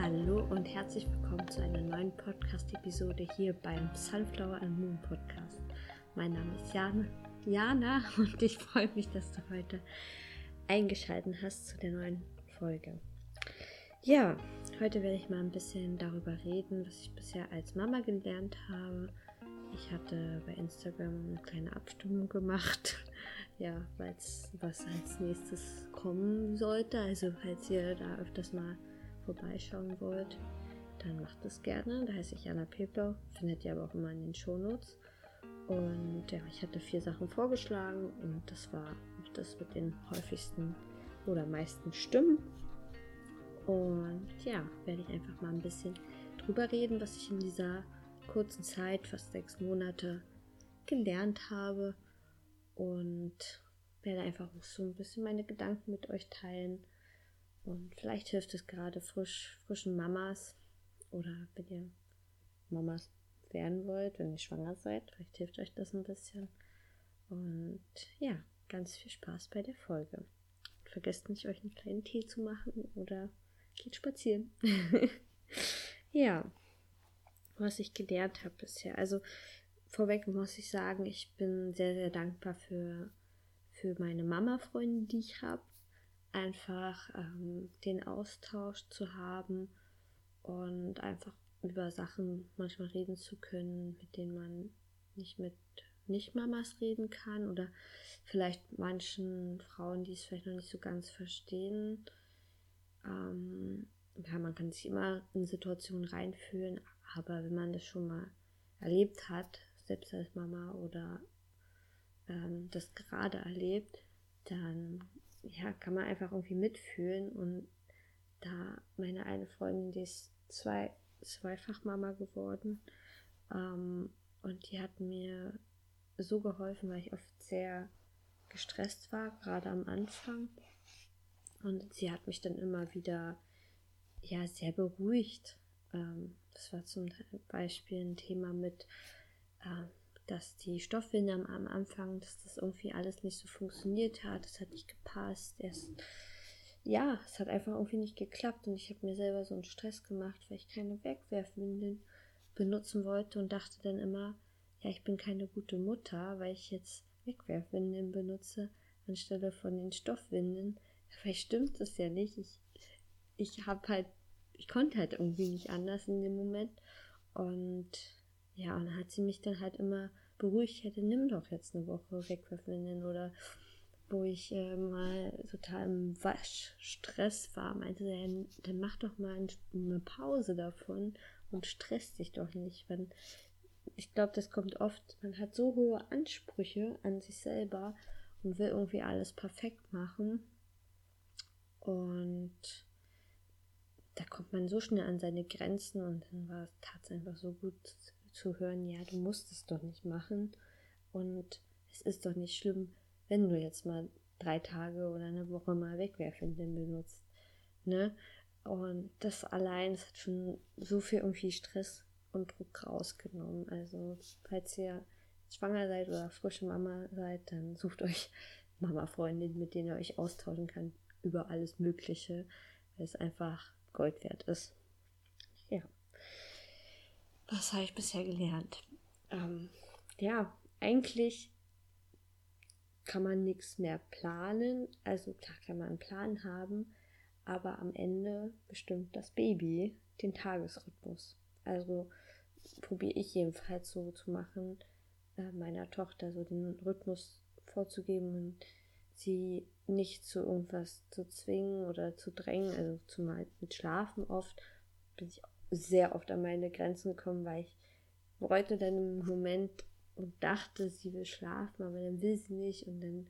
Hallo und herzlich willkommen zu einer neuen Podcast-Episode hier beim Sunflower and Moon Podcast. Mein Name ist Jana, Jana und ich freue mich, dass du heute eingeschaltet hast zu der neuen Folge. Ja, heute werde ich mal ein bisschen darüber reden, was ich bisher als Mama gelernt habe. Ich hatte bei Instagram eine kleine Abstimmung gemacht, ja, was als nächstes kommen sollte. Also falls ihr da öfters mal vorbeischauen wollt, dann macht es gerne. Da heiße ich Jana Peplau, findet ihr aber auch immer in den Shownotes. Und ja, ich hatte vier Sachen vorgeschlagen und das war das mit den häufigsten oder meisten Stimmen. Und ja, werde ich einfach mal ein bisschen drüber reden, was ich in dieser kurzen Zeit, fast sechs Monate, gelernt habe. Und werde einfach so ein bisschen meine Gedanken mit euch teilen und vielleicht hilft es gerade frisch, frischen Mamas oder wenn ihr Mamas werden wollt, wenn ihr schwanger seid. Vielleicht hilft euch das ein bisschen. Und ja, ganz viel Spaß bei der Folge. Vergesst nicht, euch einen kleinen Tee zu machen oder geht spazieren. ja, was ich gelernt habe bisher. Also vorweg muss ich sagen, ich bin sehr, sehr dankbar für, für meine Mama-Freunde, die ich habe einfach ähm, den Austausch zu haben und einfach über Sachen manchmal reden zu können, mit denen man nicht mit Nicht-Mamas reden kann oder vielleicht manchen Frauen, die es vielleicht noch nicht so ganz verstehen. Ähm, ja, man kann sich immer in Situationen reinfühlen, aber wenn man das schon mal erlebt hat, selbst als Mama oder ähm, das gerade erlebt, dann ja, kann man einfach irgendwie mitfühlen. Und da meine eine Freundin, die ist zwei, zweifach Mama geworden. Ähm, und die hat mir so geholfen, weil ich oft sehr gestresst war, gerade am Anfang. Und sie hat mich dann immer wieder ja sehr beruhigt. Ähm, das war zum Beispiel ein Thema mit äh, dass die Stoffwinde am, Anfang, dass das irgendwie alles nicht so funktioniert hat, es hat nicht gepasst. Erst, ja, es hat einfach irgendwie nicht geklappt und ich habe mir selber so einen Stress gemacht, weil ich keine Wegwerfwindeln benutzen wollte und dachte dann immer, ja, ich bin keine gute Mutter, weil ich jetzt Wegwerfwindeln benutze anstelle von den Stoffwindeln. Vielleicht stimmt das ja nicht. Ich, ich habe halt, ich konnte halt irgendwie nicht anders in dem Moment und ja, und dann hat sie mich dann halt immer beruhigt, hätte, nimm doch jetzt eine Woche Wegwerfwindeln oder wo ich äh, mal total im Waschstress war, meinte sie, dann mach doch mal eine Pause davon und stress dich doch nicht. Wenn, ich glaube, das kommt oft, man hat so hohe Ansprüche an sich selber und will irgendwie alles perfekt machen. Und da kommt man so schnell an seine Grenzen und dann war es tatsächlich einfach so gut zu hören, ja, du musst es doch nicht machen und es ist doch nicht schlimm, wenn du jetzt mal drei Tage oder eine Woche mal Wegwerfwindeln benutzt, ne? Und das allein, das hat schon so viel irgendwie Stress und Druck rausgenommen. Also, falls ihr schwanger seid oder frische Mama seid, dann sucht euch Mama-Freundinnen, mit denen ihr euch austauschen könnt über alles Mögliche, weil es einfach Gold wert ist. Ja. Was habe ich bisher gelernt? Ähm, ja, eigentlich kann man nichts mehr planen. Also klar kann man einen Plan haben, aber am Ende bestimmt das Baby den Tagesrhythmus. Also probiere ich jedenfalls so zu machen, äh, meiner Tochter so den Rhythmus vorzugeben und sie nicht zu irgendwas zu zwingen oder zu drängen. Also zumal mit Schlafen oft bin ich sehr oft an meine Grenzen gekommen, weil ich wollte dann im Moment und dachte, sie will schlafen, aber dann will sie nicht und dann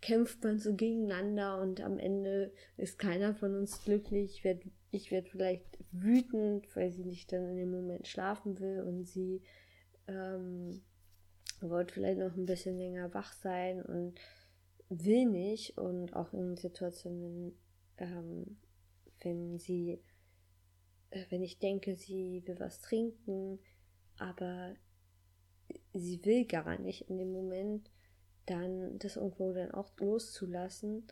kämpft man so gegeneinander und am Ende ist keiner von uns glücklich. Ich werde ich werd vielleicht wütend, weil sie nicht dann in dem Moment schlafen will und sie ähm, wollte vielleicht noch ein bisschen länger wach sein und will nicht und auch in Situationen, ähm, wenn sie wenn ich denke, sie will was trinken, aber sie will gar nicht in dem Moment, dann das irgendwo dann auch loszulassen,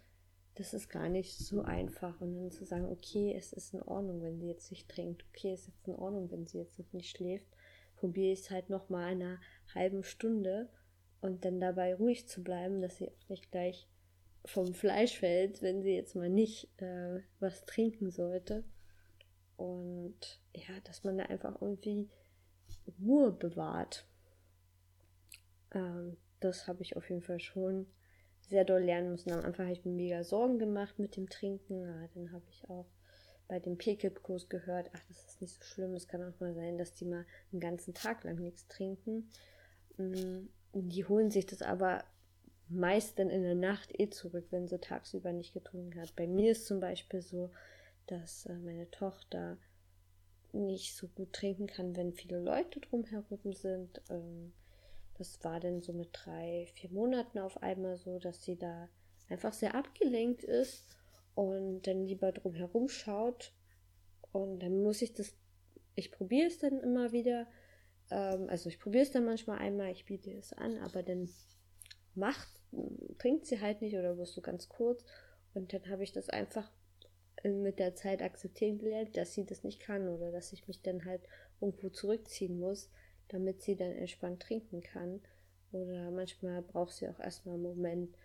das ist gar nicht so einfach. Und dann zu sagen, okay, es ist in Ordnung, wenn sie jetzt nicht trinkt. Okay, es ist in Ordnung, wenn sie jetzt noch nicht schläft. Probiere ich es halt noch mal einer halben Stunde und dann dabei ruhig zu bleiben, dass sie auch nicht gleich vom Fleisch fällt, wenn sie jetzt mal nicht äh, was trinken sollte. Und ja, dass man da einfach irgendwie Ruhe bewahrt. Ähm, das habe ich auf jeden Fall schon sehr doll lernen müssen. Am Anfang habe ich mir mega Sorgen gemacht mit dem Trinken. Ja, dann habe ich auch bei dem PKIP-Kurs gehört, ach, das ist nicht so schlimm. Es kann auch mal sein, dass die mal einen ganzen Tag lang nichts trinken. Mm, die holen sich das aber meist dann in der Nacht eh zurück, wenn sie tagsüber nicht getrunken hat. Bei mir ist zum Beispiel so, dass äh, meine Tochter nicht so gut trinken kann, wenn viele Leute drumherum sind. Ähm, das war dann so mit drei, vier Monaten auf einmal so, dass sie da einfach sehr abgelenkt ist und dann lieber drumherum schaut. Und dann muss ich das, ich probiere es dann immer wieder. Ähm, also ich probiere es dann manchmal einmal, ich biete es an, aber dann macht, trinkt sie halt nicht oder wirst du ganz kurz. Und dann habe ich das einfach mit der Zeit akzeptieren gelernt, dass sie das nicht kann oder dass ich mich dann halt irgendwo zurückziehen muss, damit sie dann entspannt trinken kann. Oder manchmal braucht sie auch erstmal einen Moment,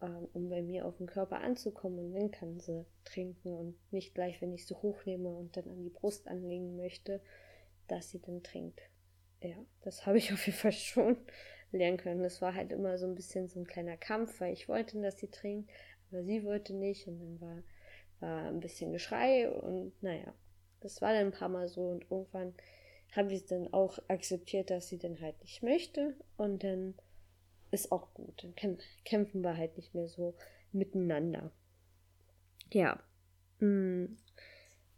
ähm, um bei mir auf den Körper anzukommen und dann kann sie trinken und nicht gleich, wenn ich sie hochnehme und dann an die Brust anlegen möchte, dass sie dann trinkt. Ja, das habe ich auf jeden Fall schon lernen können. Das war halt immer so ein bisschen so ein kleiner Kampf, weil ich wollte, dass sie trinkt, aber sie wollte nicht und dann war war ein bisschen Geschrei und naja, das war dann ein paar Mal so und irgendwann habe ich dann auch akzeptiert, dass sie dann halt nicht möchte und dann ist auch gut. Dann kämpfen wir halt nicht mehr so miteinander. Ja, mh, mm,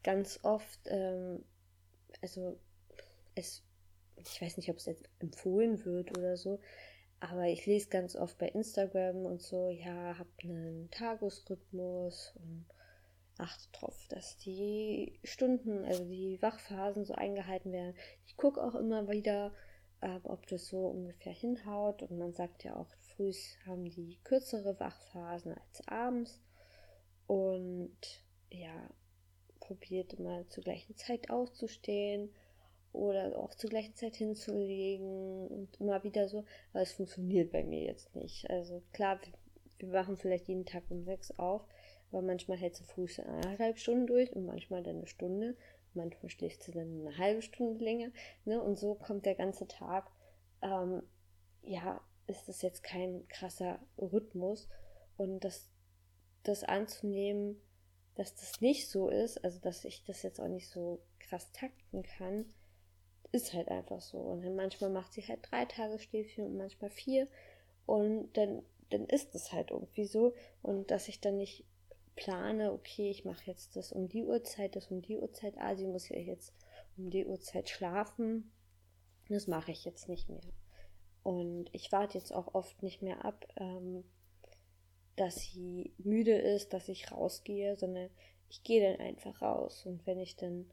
ganz oft, ähm, also es, ich weiß nicht, ob es jetzt empfohlen wird oder so, aber ich lese ganz oft bei Instagram und so, ja, habt einen Tagesrhythmus und achte darauf, dass die Stunden, also die Wachphasen so eingehalten werden. Ich gucke auch immer wieder, äh, ob das so ungefähr hinhaut. Und man sagt ja auch, früh haben die kürzere Wachphasen als abends. Und ja, probiert immer zur gleichen Zeit aufzustehen oder auch zur gleichen Zeit hinzulegen und immer wieder so. Aber es funktioniert bei mir jetzt nicht. Also klar, wir wachen vielleicht jeden Tag um sechs auf, aber manchmal hält sie früh eineinhalb Stunden durch und manchmal dann eine Stunde. Manchmal schläft sie dann eine halbe Stunde länger. Ne? Und so kommt der ganze Tag. Ähm, ja, ist das jetzt kein krasser Rhythmus. Und das, das anzunehmen, dass das nicht so ist, also dass ich das jetzt auch nicht so krass takten kann, ist halt einfach so. Und dann manchmal macht sie halt drei Tage Schläfchen und manchmal vier. Und dann, dann ist es halt irgendwie so. Und dass ich dann nicht plane, okay, ich mache jetzt das um die Uhrzeit, das um die Uhrzeit, ah, sie muss ja jetzt um die Uhrzeit schlafen. Das mache ich jetzt nicht mehr. Und ich warte jetzt auch oft nicht mehr ab, ähm, dass sie müde ist, dass ich rausgehe, sondern ich gehe dann einfach raus. Und wenn ich dann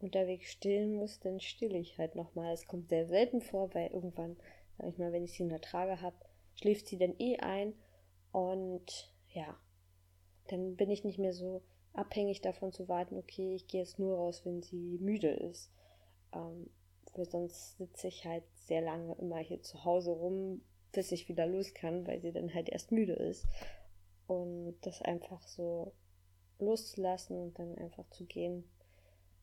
unterwegs stillen muss, dann stille ich halt nochmal. Es kommt sehr selten vor, weil irgendwann, sag ich mal, wenn ich sie in der Trage habe, schläft sie dann eh ein. Und ja, dann bin ich nicht mehr so abhängig davon zu warten, okay, ich gehe jetzt nur raus, wenn sie müde ist. Ähm, weil sonst sitze ich halt sehr lange immer hier zu Hause rum, bis ich wieder los kann, weil sie dann halt erst müde ist. Und das einfach so loszulassen und dann einfach zu gehen,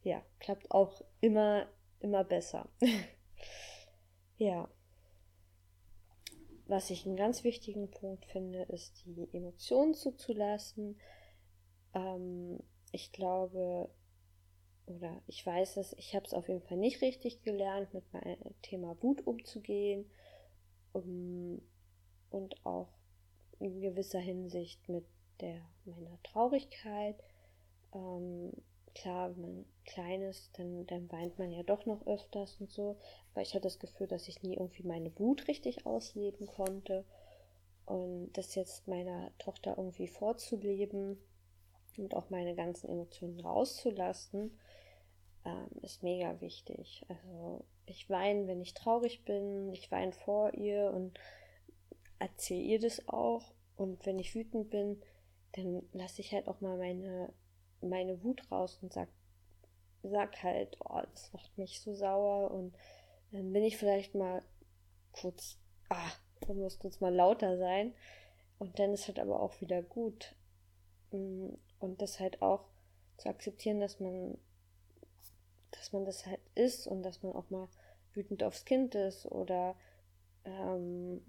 ja, klappt auch immer, immer besser. ja. Was ich einen ganz wichtigen Punkt finde, ist die Emotionen zuzulassen. Ähm, ich glaube, oder ich weiß es, ich habe es auf jeden Fall nicht richtig gelernt, mit meinem Thema Wut umzugehen um, und auch in gewisser Hinsicht mit der meiner Traurigkeit. Ähm, klar, wenn man klein ist, dann, dann weint man ja doch noch öfters und so. Aber ich hatte das Gefühl, dass ich nie irgendwie meine Wut richtig ausleben konnte. Und das jetzt meiner Tochter irgendwie vorzuleben und auch meine ganzen Emotionen rauszulassen, ähm, ist mega wichtig. Also ich weine, wenn ich traurig bin, ich weine vor ihr und erzähle ihr das auch. Und wenn ich wütend bin, dann lasse ich halt auch mal meine, meine Wut raus und sag, sag halt, oh, das macht mich so sauer und dann bin ich vielleicht mal kurz, ah, man muss kurz mal lauter sein und dann ist halt aber auch wieder gut. Mm, und das halt auch zu akzeptieren, dass man, dass man das halt ist und dass man auch mal wütend aufs Kind ist oder ähm,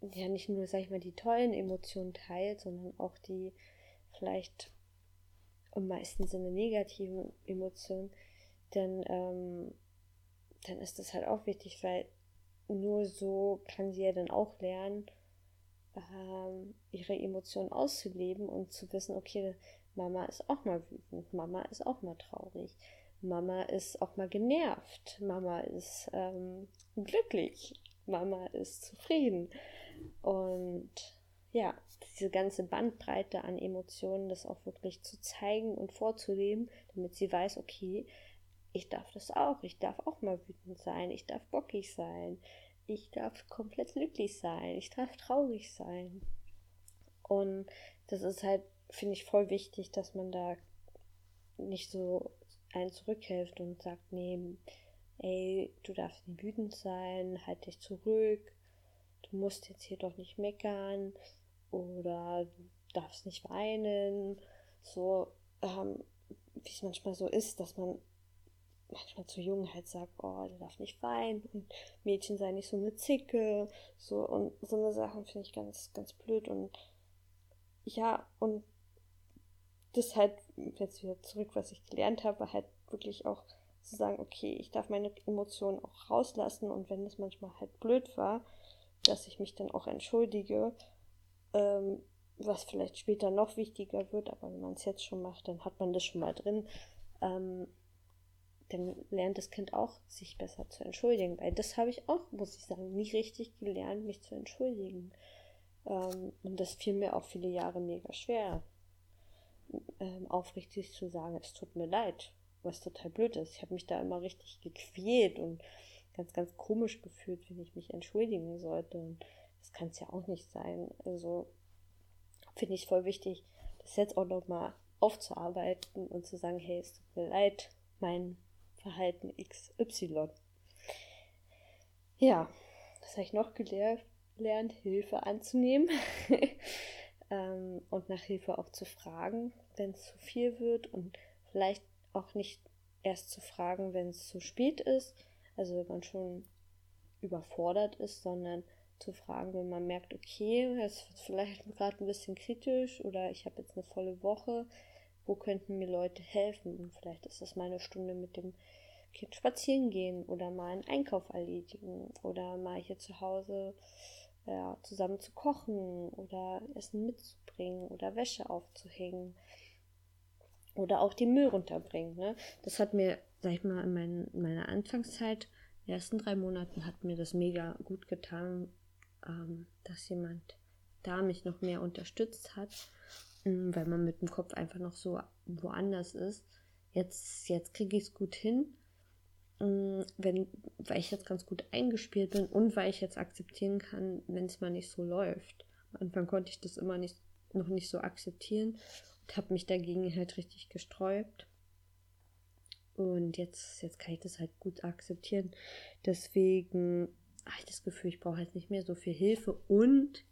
ja nicht nur, sag ich mal, die tollen Emotionen teilt, sondern auch die vielleicht im meisten Sinne negativen Emotionen, denn ähm, dann ist das halt auch wichtig, weil nur so kann sie ja dann auch lernen, ähm, ihre Emotionen auszuleben und zu wissen, okay, Mama ist auch mal wütend, Mama ist auch mal traurig, Mama ist auch mal genervt, Mama ist ähm, glücklich, Mama ist zufrieden. Und ja, diese ganze Bandbreite an Emotionen, das auch wirklich zu zeigen und vorzuleben, damit sie weiß, okay, ich darf das auch, ich darf auch mal wütend sein, ich darf bockig sein, ich darf komplett glücklich sein, ich darf traurig sein. Und das ist halt, finde ich, voll wichtig, dass man da nicht so einen zurückhilft und sagt, nee, ey, du darfst nicht wütend sein, halt dich zurück, du musst jetzt hier doch nicht meckern oder darfst nicht weinen. So, ähm, wie es manchmal so ist, dass man manchmal zu Jungen halt sagt, oh, der darf nicht weinen und Mädchen sei nicht so eine Zicke. So, und so eine Sachen finde ich ganz, ganz blöd und ja, und das halt, jetzt wieder zurück, was ich gelernt habe, halt wirklich auch zu sagen, okay, ich darf meine Emotionen auch rauslassen und wenn es manchmal halt blöd war, dass ich mich dann auch entschuldige, ähm, was vielleicht später noch wichtiger wird, aber wenn man es jetzt schon macht, dann hat man das schon mal drin. Ähm, dann lernt das Kind auch, sich besser zu entschuldigen. Weil das habe ich auch, muss ich sagen, nie richtig gelernt, mich zu entschuldigen. Ähm, und das fiel mir auch viele Jahre mega schwer, ähm, aufrichtig zu sagen, es tut mir leid, was total blöd ist. Ich habe mich da immer richtig gequält und ganz, ganz komisch gefühlt, wenn ich mich entschuldigen sollte. Und das kann es ja auch nicht sein. Also finde ich voll wichtig, das jetzt auch nochmal aufzuarbeiten und zu sagen, hey, es tut mir leid, mein Verhalten XY. Ja, das habe ich noch gelernt, Hilfe anzunehmen ähm, und nach Hilfe auch zu fragen, wenn es zu viel wird und vielleicht auch nicht erst zu fragen, wenn es zu spät ist, also wenn man schon überfordert ist, sondern zu fragen, wenn man merkt, okay, es wird vielleicht gerade ein bisschen kritisch oder ich habe jetzt eine volle Woche, wo könnten mir Leute helfen? Und vielleicht ist das mal eine Stunde mit dem Kind spazieren gehen oder mal einen Einkauf erledigen oder mal hier zu Hause ja, zusammen zu kochen oder Essen mitzubringen oder Wäsche aufzuhängen oder auch die Müll runterbringen. Ne? Das hat mir, sag ich mal, in, mein, in meiner Anfangszeit, in den ersten drei Monaten, hat mir das mega gut getan, ähm, dass jemand da mich noch mehr unterstützt hat, ähm, weil man mit dem Kopf einfach noch so woanders ist. Jetzt, jetzt kriege ich es gut hin, ähm, wenn, weil ich jetzt ganz gut eingespielt bin und weil ich jetzt akzeptieren kann, wenn es mal nicht so läuft. Am Anfang konnte ich das immer nicht, noch nicht so akzeptieren und habe mich dagegen halt richtig gesträubt. Und jetzt, jetzt kann ich das halt gut akzeptieren. Deswegen habe ich das Gefühl, ich brauche jetzt nicht mehr so viel Hilfe. Und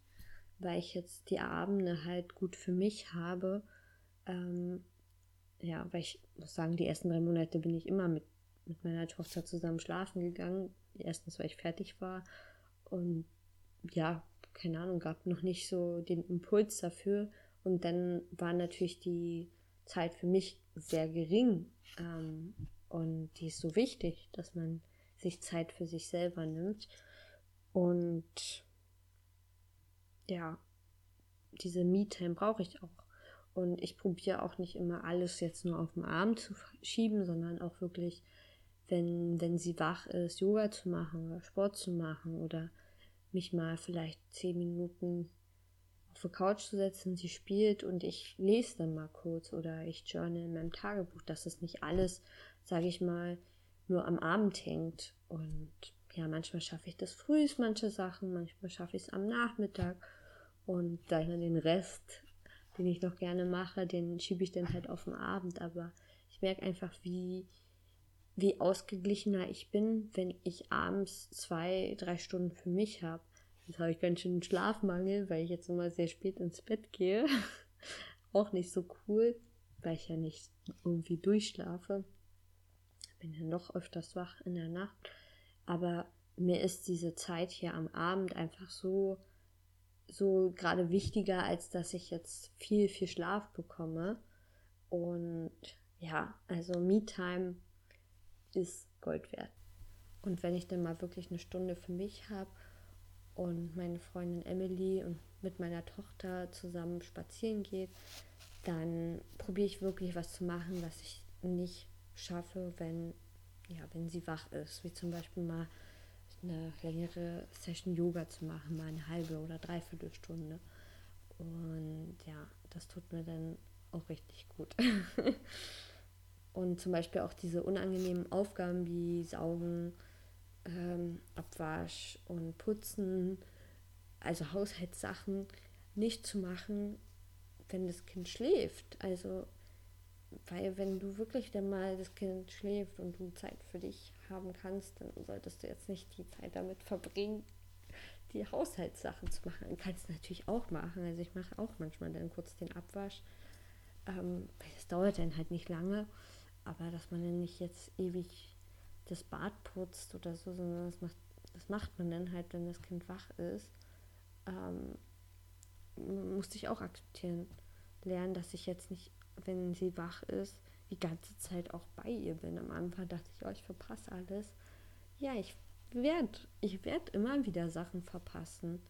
weil ich jetzt die Abende halt gut für mich habe, ähm, ja, weil ich muss sagen, die ersten drei Monate bin ich immer mit, mit meiner Tochter zusammen schlafen gegangen. Erstens, weil ich fertig war. Und ja, keine Ahnung, gab noch nicht so den Impuls dafür. Und dann war natürlich die Zeit für mich sehr gering. Ähm, und die ist so wichtig, dass man sich Zeit für sich selber nimmt. Und ja, diese Me-Time brauche ich auch. Und ich probiere auch nicht immer alles jetzt nur auf den Arm zu schieben, sondern auch wirklich, wenn, wenn sie wach ist, Yoga zu machen oder Sport zu machen oder mich mal vielleicht zehn Minuten auf die Couch zu setzen, sie spielt und ich lese dann mal kurz oder ich journal in meinem Tagebuch, dass es nicht alles, sage ich mal, nur am Abend hängt. Und ja, manchmal schaffe ich das früh, manche Sachen, manchmal schaffe ich es am Nachmittag und dann den Rest den ich noch gerne mache, den schiebe ich dann halt auf den Abend. Aber ich merke einfach, wie, wie ausgeglichener ich bin, wenn ich abends zwei, drei Stunden für mich habe. Jetzt habe ich ganz schön Schlafmangel, weil ich jetzt immer sehr spät ins Bett gehe. Auch nicht so cool, weil ich ja nicht irgendwie durchschlafe. Bin ja noch öfters wach in der Nacht. Aber mir ist diese Zeit hier am Abend einfach so, so gerade wichtiger, als dass ich jetzt viel, viel Schlaf bekomme. Und ja, also Me-Time ist Gold wert. Und wenn ich dann mal wirklich eine Stunde für mich habe und meine Freundin Emily und mit meiner Tochter zusammen spazieren geht, dann probiere ich wirklich was zu machen, was ich nicht schaffe, wenn, ja, wenn sie wach ist. Wie zum Beispiel mal eine längere Session Yoga zu machen, mal eine halbe oder dreiviertel Stunde. Und ja, das tut mir dann auch richtig gut. und zum Beispiel auch diese unangenehmen Aufgaben wie Saugen, ähm, Abwasch und Putzen, also Haushaltssachen, nicht zu machen, wenn das Kind schläft. Also, weil wenn du wirklich dann mal das Kind schläft und du Zeit für dich haben kannst, dann solltest du jetzt nicht die Zeit damit verbringen, die Haushaltssachen zu machen. Du kannst natürlich auch machen. Also ich mache auch manchmal dann kurz den Abwasch. Ähm, das dauert dann halt nicht lange. Aber dass man dann nicht jetzt ewig das Bad putzt oder so, sondern das macht, das macht man dann halt, wenn das Kind wach ist. Ähm, musste ich auch akzeptieren. Lernen, dass ich jetzt nicht, wenn sie wach ist, die ganze Zeit auch bei ihr bin. Am Anfang dachte ich, oh, ich verpasse alles. Ja, ich werde ich werd immer wieder Sachen verpassen.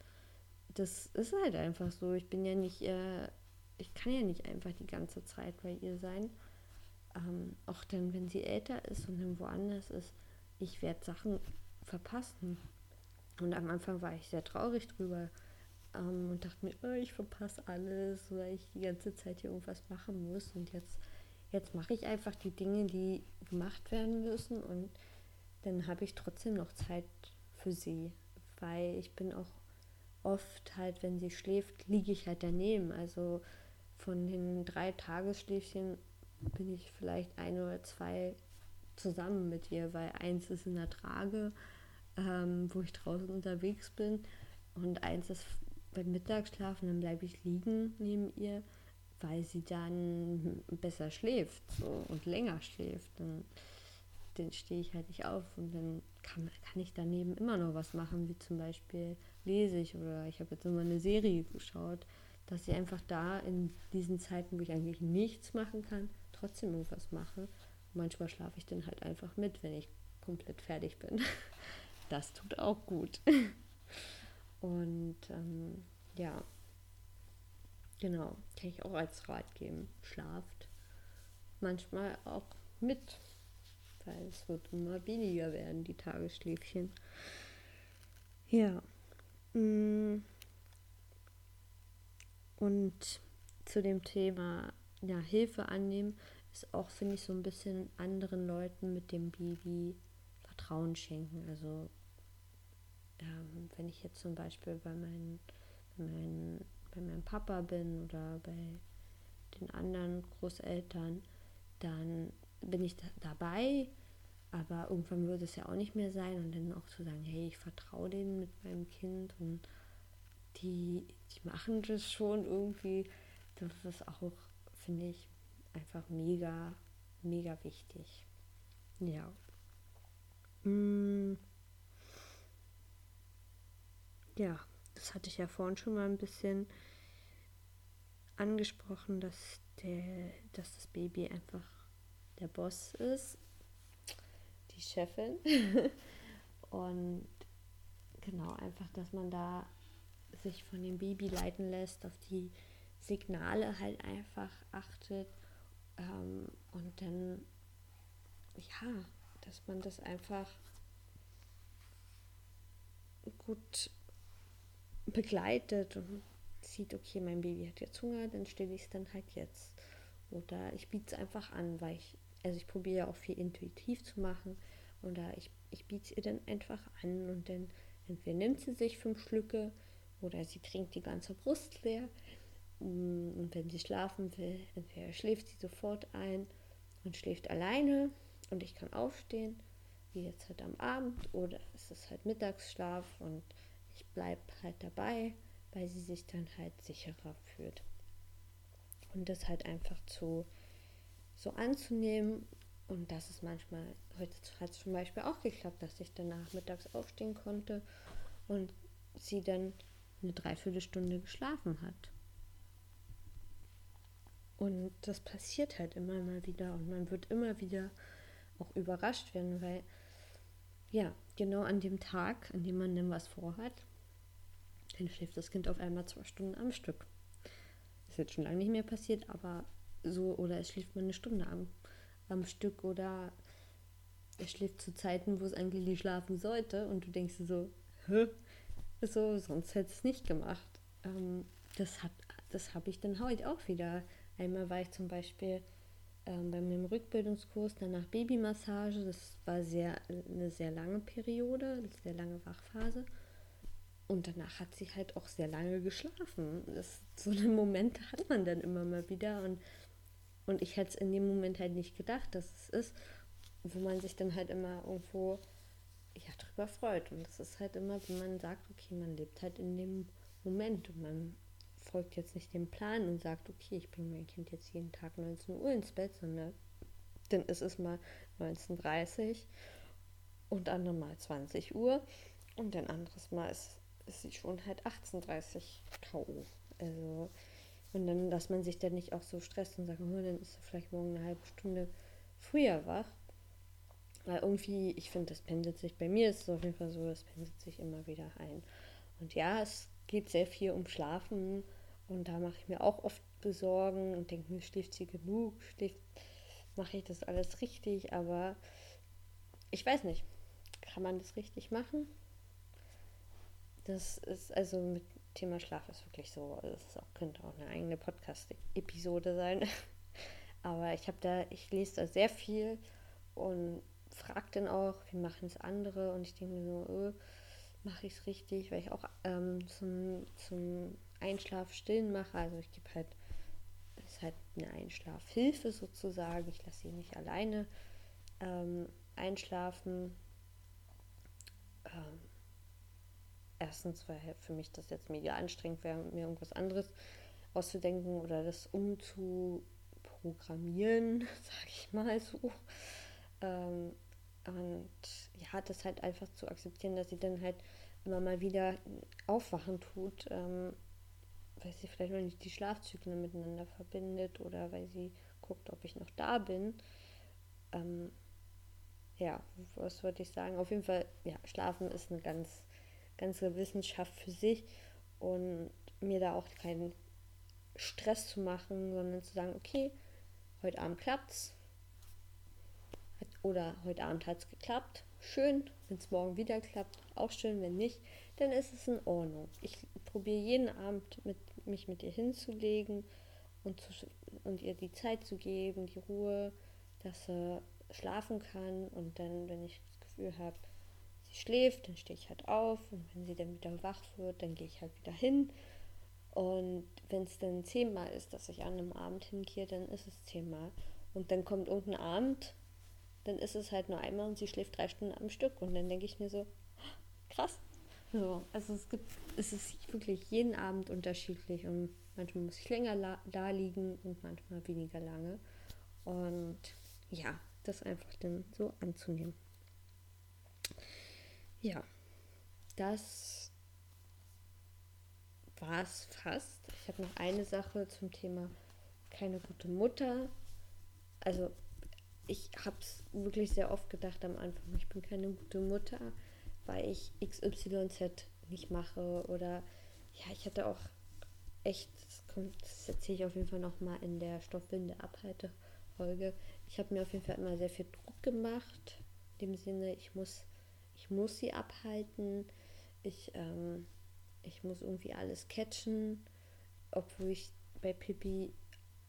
Das ist halt einfach so. Ich bin ja nicht, äh, ich kann ja nicht einfach die ganze Zeit bei ihr sein ähm, auch dann, wenn sie älter ist und dann woanders ist, ich werde Sachen verpassen. Und am Anfang war ich sehr traurig drüber ähm, und dachte mir, oh, ich verpasse alles, weil ich die ganze Zeit hier irgendwas machen muss. Und jetzt, jetzt mache ich einfach die Dinge, die gemacht werden müssen und dann habe ich trotzdem noch Zeit für sie, weil ich bin auch oft halt, wenn sie schläft, liege ich halt daneben. Also von den drei Tagesschläfchen bin ich vielleicht ein oder zwei zusammen mit ihr, weil eins ist in der Trage, ähm, wo ich draußen unterwegs bin und eins ist beim Mittagsschlafen, dann bleibe ich liegen neben ihr, weil sie dann besser schläft so, und länger schläft. Dann, dann stehe ich halt nicht auf und dann kann, kann ich daneben immer noch was machen, wie zum Beispiel lese ich oder ich habe jetzt immer eine Serie geschaut, dass ich einfach da in diesen Zeiten, wo ich eigentlich nichts machen kann, trotzdem irgendwas mache. manchmal schlafe ich dann halt einfach mit, wenn ich komplett fertig bin. Das tut auch gut. Und ähm, ja, genau, kann ich auch als Rat geben. Schlaft manchmal auch mit, weil es wird immer weniger werden, die Tagesschläfchen. Ja. Mm. Und zu dem Thema ja, Hilfe annehmen, ist auch, finde ich, so ein bisschen anderen Leuten mit dem Baby Vertrauen schenken. Also ähm, wenn ich jetzt zum Beispiel bei, meinen, bei, meinen, bei meinem Papa bin oder bei den anderen Großeltern, dann bin ich da dabei, aber irgendwann würde es ja auch nicht mehr sein und dann auch zu sagen, hey, ich vertraue denen mit meinem Kind und die, die machen das schon irgendwie, das ist auch finde ich einfach mega, mega wichtig. Ja. Mm. Ja, das hatte ich ja vorhin schon mal ein bisschen angesprochen, dass, der, dass das Baby einfach der Boss ist, die Chefin. Und genau, einfach, dass man da sich von dem Baby leiten lässt, auf die Signale halt einfach achtet ähm, und dann, ja, dass man das einfach gut begleitet und sieht, okay, mein Baby hat jetzt Hunger, dann stelle ich es dann halt jetzt. Oder ich biete es einfach an, weil ich, also ich probiere ja auch viel intuitiv zu machen. Oder ich, ich biete es ihr dann einfach an und dann entweder nimmt sie sich fünf Schlücke oder sie trinkt die ganze Brust leer Mm, und wenn sie schlafen will, entweder schläft sie sofort ein und schläft alleine und ich kann aufstehen, wie jetzt halt am Abend, oder es ist halt Mittagsschlaf und ich bleibe halt dabei, weil sie sich dann halt sicherer fühlt. Und das halt einfach zu so anzunehmen. Und das ist manchmal, heute hat es zum Beispiel auch geklappt, dass ich danach mittags aufstehen konnte und sie dann eine Dreiviertelstunde geschlafen hat. Und das passiert halt immer mal wieder und man wird immer wieder auch überrascht werden, weil ja, genau an dem Tag, an dem man dann was vorhat, dann schläft das Kind auf einmal zwei Stunden am Stück. Ist jetzt schon lange nicht mehr passiert, aber so, oder es schläft mal eine Stunde am, am Stück oder er schläft zu Zeiten, wo es eigentlich nicht schlafen sollte und du denkst so, hä? So, sonst hätte es nicht gemacht. Ähm, das das habe ich dann heute auch wieder Einmal war ich zum Beispiel ähm, bei meinem Rückbildungskurs, danach Babymassage. Das war sehr, eine sehr lange Periode, eine sehr lange Wachphase. Und danach hat sie halt auch sehr lange geschlafen. Das, so eine Momente hat man dann immer mal wieder. Und, und ich hätte es in dem Moment halt nicht gedacht, dass es ist, wo man sich dann halt immer irgendwo ja, drüber freut. Und das ist halt immer, wenn man sagt, okay, man lebt halt in dem Moment und man folgt jetzt nicht dem Plan und sagt, okay, ich bringe mein Kind jetzt jeden Tag 19 Uhr ins Bett, sondern dann ist es mal 19.30 Uhr und andere mal 20 Uhr und ein anderes Mal ist, ist sie schon halt 18.30 Uhr K.O. Also, und dann, dass man sich dann nicht auch so stresst und sagt, oh, dann ist sie vielleicht morgen eine halbe Stunde früher wach. Weil irgendwie, ich finde, das pendelt sich, bei mir ist es auf jeden Fall so, es pendelt sich immer wieder ein. Und ja, es geht sehr viel um Schlafen, und da mache ich mir auch oft Besorgen und denke mir, schläft sie genug? Schläft, mache ich das alles richtig? Aber ich weiß nicht. Kann man das richtig machen? Das ist also mit Thema Schlaf ist wirklich so. Auch, könnte auch eine eigene Podcast-Episode sein. Aber ich habe da, ich lese da sehr viel und frage dann auch, wie machen es andere? Und ich denke mir so, öh, mache ich es richtig, weil ich auch ähm, zum, zum Einschlaf stillen mache. Also ich gebe halt, ist halt eine Einschlafhilfe sozusagen. Ich lasse sie nicht alleine ähm, einschlafen. Ähm, erstens, weil für mich das jetzt mega anstrengend wäre, mir irgendwas anderes auszudenken oder das umzuprogrammieren, sage ich mal so. Und ja, das halt einfach zu akzeptieren, dass sie dann halt immer mal wieder aufwachen tut, ähm, weil sie vielleicht noch nicht die Schlafzyklen miteinander verbindet oder weil sie guckt, ob ich noch da bin. Ähm, ja, was wollte ich sagen? Auf jeden Fall, ja, Schlafen ist eine ganz, ganze Wissenschaft für sich und mir da auch keinen Stress zu machen, sondern zu sagen, okay, heute Abend klappt's. Oder heute Abend hat es geklappt. Schön, wenn es morgen wieder klappt, auch schön, wenn nicht, dann ist es in Ordnung. Ich probiere jeden Abend mit mich mit ihr hinzulegen und, zu, und ihr die Zeit zu geben, die Ruhe, dass sie schlafen kann. Und dann, wenn ich das Gefühl habe, sie schläft, dann stehe ich halt auf. Und wenn sie dann wieder wach wird, dann gehe ich halt wieder hin. Und wenn es dann zehnmal ist, dass ich an einem Abend hingehe, dann ist es zehnmal. Und dann kommt irgendein Abend, dann ist es halt nur einmal und sie schläft drei Stunden am Stück. Und dann denke ich mir so, krass, so, also es gibt, es ist wirklich jeden Abend unterschiedlich und manchmal muss ich länger da liegen und manchmal weniger lange. Und ja, das einfach dann so anzunehmen. Ja, das war es fast. Ich habe noch eine Sache zum Thema keine gute Mutter. Also ich habe es wirklich sehr oft gedacht am Anfang, ich bin keine gute Mutter weil ich XYZ nicht mache oder ja, ich hatte auch echt, das, das erzähle ich auf jeden Fall nochmal in der Stoffwinde abhalte Folge. Ich habe mir auf jeden Fall immer sehr viel Druck gemacht, in dem Sinne, ich muss, ich muss sie abhalten, ich, ähm, ich muss irgendwie alles catchen, obwohl ich bei Pippi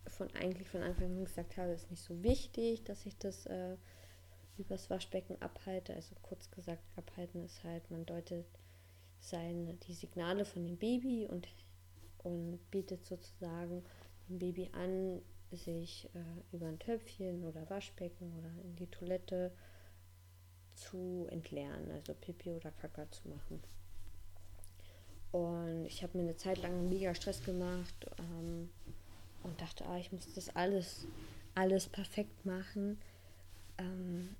von eigentlich von Anfang an gesagt habe, ist nicht so wichtig, dass ich das äh, übers Waschbecken abhalte. Also kurz gesagt, abhalten ist halt, man deutet seine, die Signale von dem Baby und, und bietet sozusagen dem Baby an, sich äh, über ein Töpfchen oder Waschbecken oder in die Toilette zu entleeren, also Pipi oder Kaka zu machen. Und ich habe mir eine Zeit lang mega Stress gemacht ähm, und dachte, ah, ich muss das alles, alles perfekt machen. Ähm,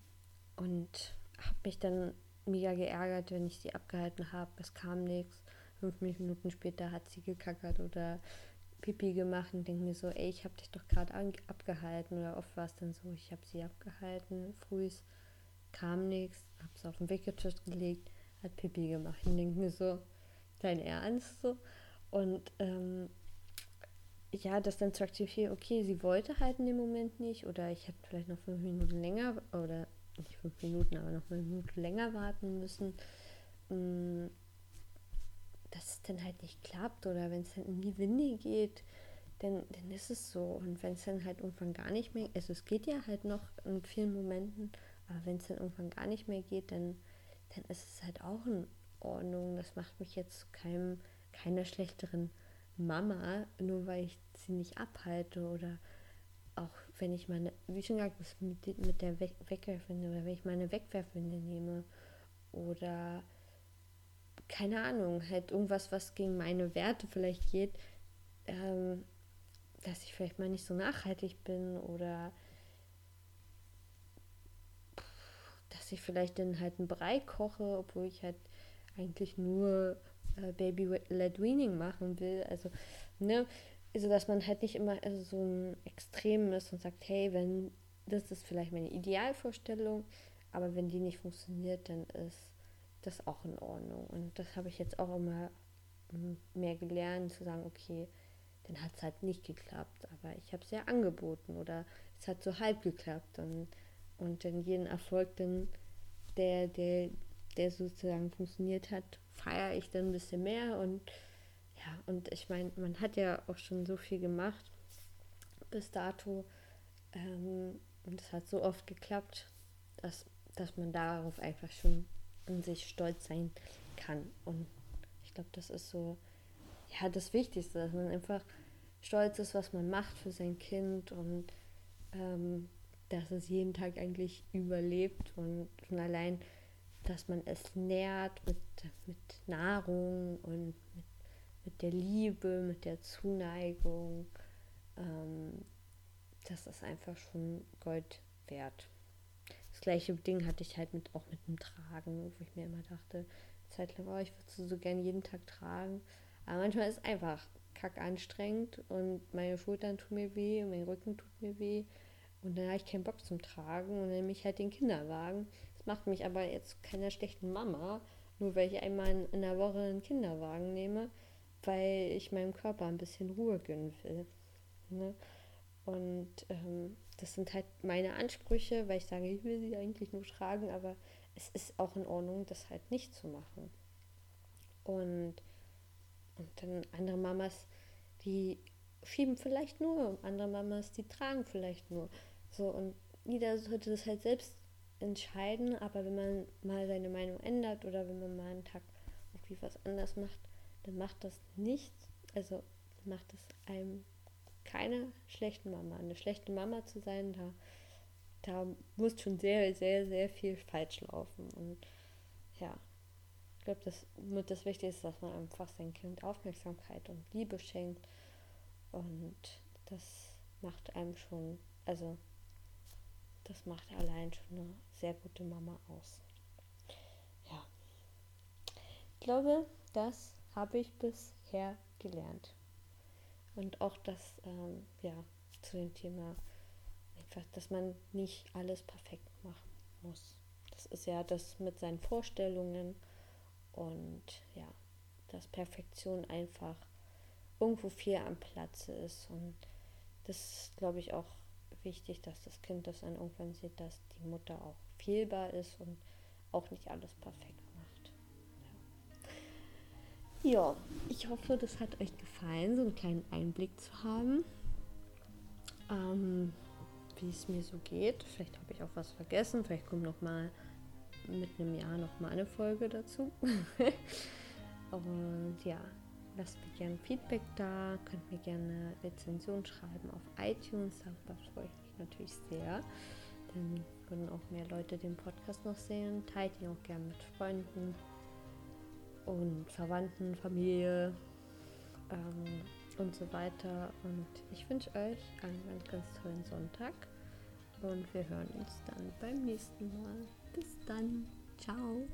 und habe mich dann mega geärgert, wenn ich sie abgehalten habe. Es kam nichts. Fünf Minuten später hat sie gekackert oder Pipi gemacht und denke mir so, ey, ich habe dich doch gerade abgehalten. Oder oft war es dann so, ich habe sie abgehalten, früh kam nichts, habe es auf den Wickeltisch gelegt, hat Pipi gemacht und denke mir so, dein Ernst so. Und ähm, ja, das dann zu aktivieren, okay, sie wollte halt in dem Moment nicht oder ich hätte vielleicht noch fünf Minuten länger oder nicht fünf Minuten, aber noch eine Minute länger warten müssen, mm, dass es dann halt nicht klappt oder wenn es dann in die Winde geht, dann, dann ist es so. Und wenn es dann halt irgendwann gar nicht mehr, also es geht ja halt noch in vielen Momenten, aber wenn es dann irgendwann gar nicht mehr geht, dann, dann ist es halt auch in Ordnung. Das macht mich jetzt zu keinem, keiner schlechteren Mama, nur weil ich sie nicht abhalte oder auch wenn ich meine, wie schon gesagt, mit, mit der We Wegwerfwinde oder wenn ich meine Wegwerfwinde nehme oder keine Ahnung, halt irgendwas, was gegen meine Werte vielleicht geht, ähm, dass ich vielleicht mal nicht so nachhaltig bin oder dass ich vielleicht dann halt einen Brei koche, obwohl ich halt eigentlich nur äh, Baby-led Weaning machen will. Also, ne, also dass man halt nicht immer also so ein Extrem ist und sagt, hey, wenn das ist vielleicht meine Idealvorstellung, aber wenn die nicht funktioniert, dann ist das auch in Ordnung. Und das habe ich jetzt auch immer mehr gelernt, zu sagen, okay, dann hat es halt nicht geklappt, aber ich habe es ja angeboten oder es hat so halb geklappt und, und dann jeden Erfolg, dann, der, der, der sozusagen funktioniert hat, feiere ich dann ein bisschen mehr und ja, und ich meine, man hat ja auch schon so viel gemacht bis dato. Ähm, und es hat so oft geklappt, dass, dass man darauf einfach schon an sich stolz sein kann. Und ich glaube, das ist so, ja, das Wichtigste, dass man einfach stolz ist, was man macht für sein Kind und ähm, dass es jeden Tag eigentlich überlebt und schon allein, dass man es nährt mit, mit Nahrung und mit mit der Liebe, mit der Zuneigung. Ähm, das ist einfach schon Gold wert. Das gleiche Ding hatte ich halt mit, auch mit dem Tragen, wo ich mir immer dachte, zeitlang, oh, ich würde so gerne jeden Tag tragen. Aber manchmal ist es einfach kack anstrengend und meine Schultern tun mir weh und mein Rücken tut mir weh. Und dann habe ich keinen Bock zum Tragen und dann nehme ich halt den Kinderwagen. Macht mich aber jetzt keiner schlechten Mama, nur weil ich einmal in, in der Woche einen Kinderwagen nehme weil ich meinem Körper ein bisschen Ruhe gönnen will. Ne? Und ähm, das sind halt meine Ansprüche, weil ich sage, ich will sie eigentlich nur tragen, aber es ist auch in Ordnung, das halt nicht zu machen. Und, und dann andere Mamas, die schieben vielleicht nur, andere Mamas, die tragen vielleicht nur. So, und jeder sollte das halt selbst entscheiden, aber wenn man mal seine Meinung ändert oder wenn man mal einen Tag irgendwie was anders macht, dann macht das nichts, also macht es einem keine schlechte Mama. Eine schlechte Mama zu sein, da, da muss schon sehr, sehr, sehr viel falsch laufen. Und ja, ich glaube, das das Wichtigste ist, dass man einfach sein Kind Aufmerksamkeit und Liebe schenkt. Und das macht einem schon, also das macht allein schon eine sehr gute Mama aus. Ja. Ich glaube, das habe ich bisher gelernt. Und auch das, ähm, ja, zu dem Thema, einfach, dass man nicht alles perfekt machen muss. Das ist ja das mit seinen Vorstellungen und ja, dass Perfektion einfach irgendwo viel am Platze ist. Und das ist, glaube ich, auch wichtig, dass das Kind das dann irgendwann sieht, dass die Mutter auch fehlbar ist und auch nicht alles perfekt ja, ich hoffe, das hat euch gefallen, so einen kleinen Einblick zu haben, ähm, wie es mir so geht. Vielleicht habe ich auch was vergessen, vielleicht kommt noch mal mit einem Jahr noch mal eine Folge dazu. Und ja, lasst mir gerne Feedback da, könnt mir gerne Rezension schreiben auf iTunes, darüber freue ich mich natürlich sehr. Dann würden auch mehr Leute den Podcast noch sehen. Teilt ihn auch gerne mit Freunden und Verwandten, Familie ähm, und so weiter. Und ich wünsche euch einen ganz, ganz tollen Sonntag. Und wir hören uns dann beim nächsten Mal. Bis dann. Ciao.